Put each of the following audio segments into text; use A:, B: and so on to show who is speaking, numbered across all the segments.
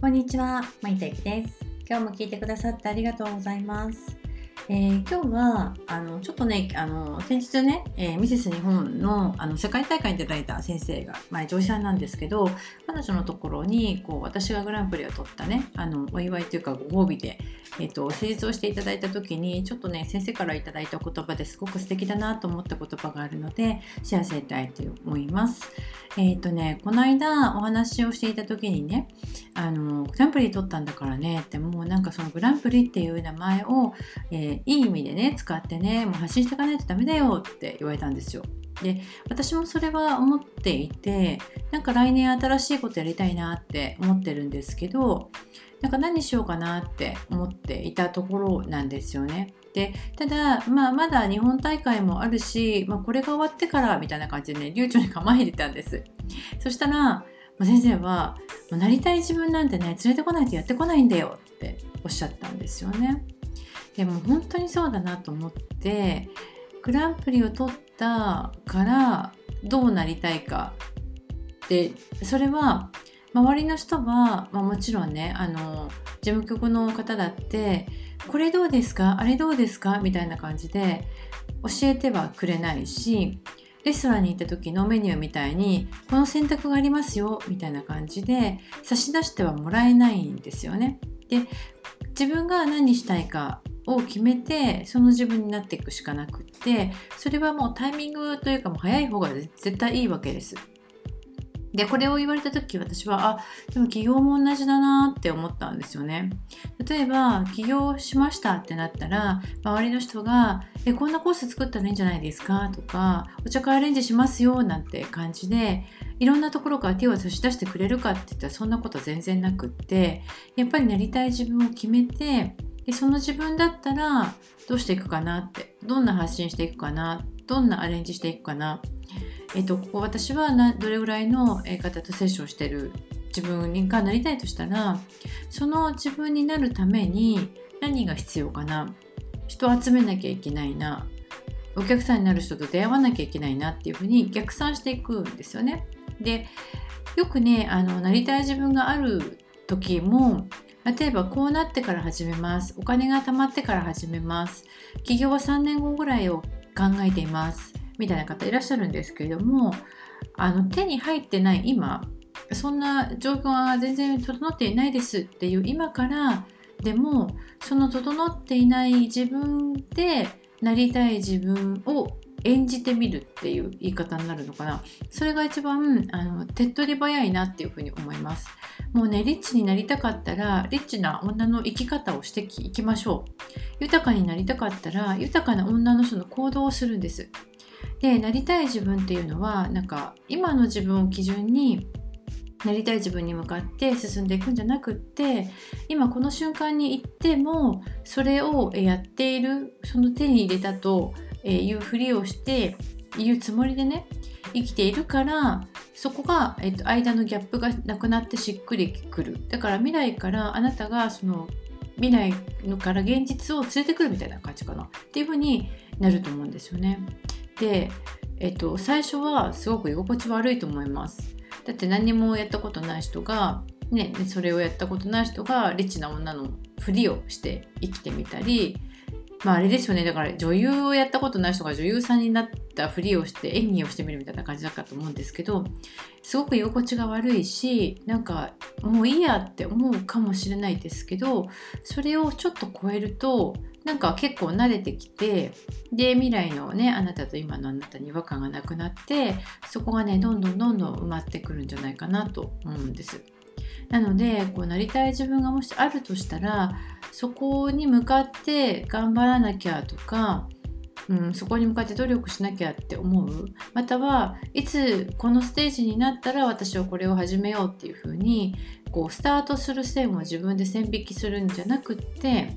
A: こんにちは、まいたゆきです。今日も聞いてくださってありがとうございます。えー今日はあのちょっとねあの先日ね、えーミセス日本のあの世界大会に出られた先生が、まあ、上司さんなんですけど彼女のところにこう私がグランプリを取ったねあのお祝いというかご褒美で、えー、と施術をしていただいた時にちょっとね先生からいただいた言葉ですごく素敵だなと思った言葉があるのでシェアしたいと思います。えっ、とねこの間お話をしていた時にねあのグランプリ取ったんだからねってもうなんかそのグランプリっていう名前を、えーいい意味でね使ってねもう発信していかないとダメだよって言われたんですよ。で私もそれは思っていてなんか来年新しいことやりたいなって思ってるんですけどなんか何しようかなって思っていたところなんですよね。でただ、まあ、まだ日本大会もあるし、まあ、これが終わってからみたいな感じでね流暢に構えてたんです。そしたら先生は「もうなりたい自分なんてね連れてこないとやってこないんだよ」っておっしゃったんですよね。でも本当にそうだなと思ってグランプリを取ったからどうなりたいかでそれは周りの人は、まあ、もちろんねあの事務局の方だってこれどうですか？あれどうですか？みたいな感じで教えてはくれないしレストランに行った時のメニューみたいにこの選択がありますよみたいな感じで差し出してはもらえないんですよね。で自分が何したいかを決めてその自分になっていくしかなくってそれはもうタイミングというかもう早い方が絶対いいわけです。でこれを言われた時私はあでも起業も同じだなって思ったんですよね。例えば起業しましたってなったら周りの人が「えこんなコース作ったらいいんじゃないですか?」とか「お茶会アレンジしますよ」なんて感じでいろんなところから手を差し出してくれるかって言ったらそんなこと全然なくってやっぱりなりたい自分を決めてでその自分だったらどうしていくかなってどんな発信していくかなどんなアレンジしていくかなえっと、ここ私はどれぐらいの方とセッションしてる自分がなりたいとしたらその自分になるために何が必要かな。人を集めなきゃいけないな。お客さんになる人と出会わなきゃいけないな。っていうふうに逆算していくんですよね。でよくねあのなりたい自分がある時も例えばこうなってから始めます。お金が貯まってから始めます。起業は3年後ぐらいを考えています。みたいな方いらっしゃるんですけれどもあの手に入ってない今そんな状況が全然整っていないですっていう今からでもその整っていない自分でなりたい自分を演じてみるっていう言い方になるのかな。それが一番あの手っ取り早いなっていうふうに思います。もうねリッチになりたかったらリッチな女の生き方をしていきましょう。豊かになりたかったら豊かな女の人の行動をするんです。でなりたい自分っていうのはなんか今の自分を基準になりたい自分に向かって進んでいくんじゃなくって今この瞬間に行ってもそれをやっているその手に入れたというふりをしていうつもりでね生きているからそこが、えっと、間のギャップがなくなってしっくりくるだから未来からあなたがその未来のから現実を連れてくるみたいな感じかなっていうふうになると思うんですよね。で、えっと、最初はすごく居心地悪いと思います。だって何もやったことない人が、ね、それをやったことない人がリッチな女のふりをして生きてみたり、まああれですよねだから女優をやったことない人が女優さんになったふりをして演技をしてみるみたいな感じだったと思うんですけどすごく居心地が悪いしなんかもういいやって思うかもしれないですけどそれをちょっと超えるとなんか結構慣れてきてで未来のねあなたと今のあなたに違和感がなくなってそこがねどんどんどんどん埋まってくるんじゃないかなと思うんです。なのでこうなりたい自分がもしあるとしたらそこに向かって頑張らなきゃとか、うん、そこに向かって努力しなきゃって思う？またはいつこのステージになったら私はこれを始めようっていうふうにこうスタートする線を自分で線引きするんじゃなくって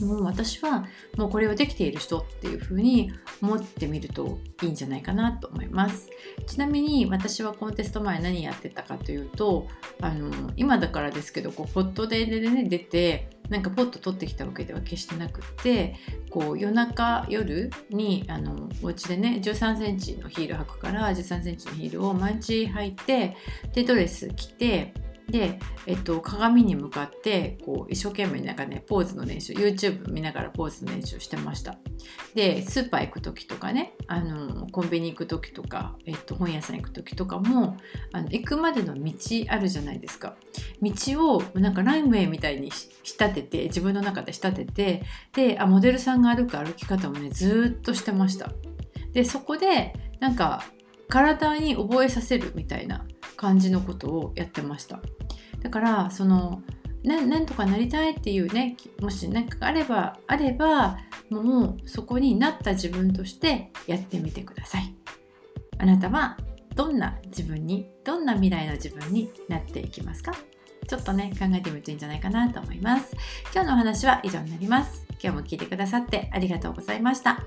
A: もう私はもうこれをできている人っていう風に思ってみるといいんじゃないかなと思います。ちなみに私はコンテスト前何やってたかというとあの今だからですけどこうポットで、ね、出てなんかポッと取ってきたわけでは決してなくってこう夜中夜にあのお家でね1 3センチのヒール履くから1 3センチのヒールを毎日履いてでドレス着てで、えっと、鏡に向かってこう一生懸命なんかねポーズの練習 YouTube 見ながらポーズの練習してました。でスーパー行く時とかねあのコンビニ行く時とか、えっと、本屋さん行く時とかもあの行くまでの道あるじゃないですか。道をなんかラインウェイみたいに仕立てて自分の中で仕立ててであモデルさんが歩く歩き方をねずっとしてました。でそこでなんか体に覚えさせるみたいな感じのことをやってました。だからそのなんとかなりたいっていうねもし何かあればあればもうそこになった自分としてやってみてください。あなたはどんな自分にどんな未来の自分になっていきますか？ちょっとね考えてみるといいんじゃないかなと思います。今日のお話は以上になります。今日も聞いてくださってありがとうございました。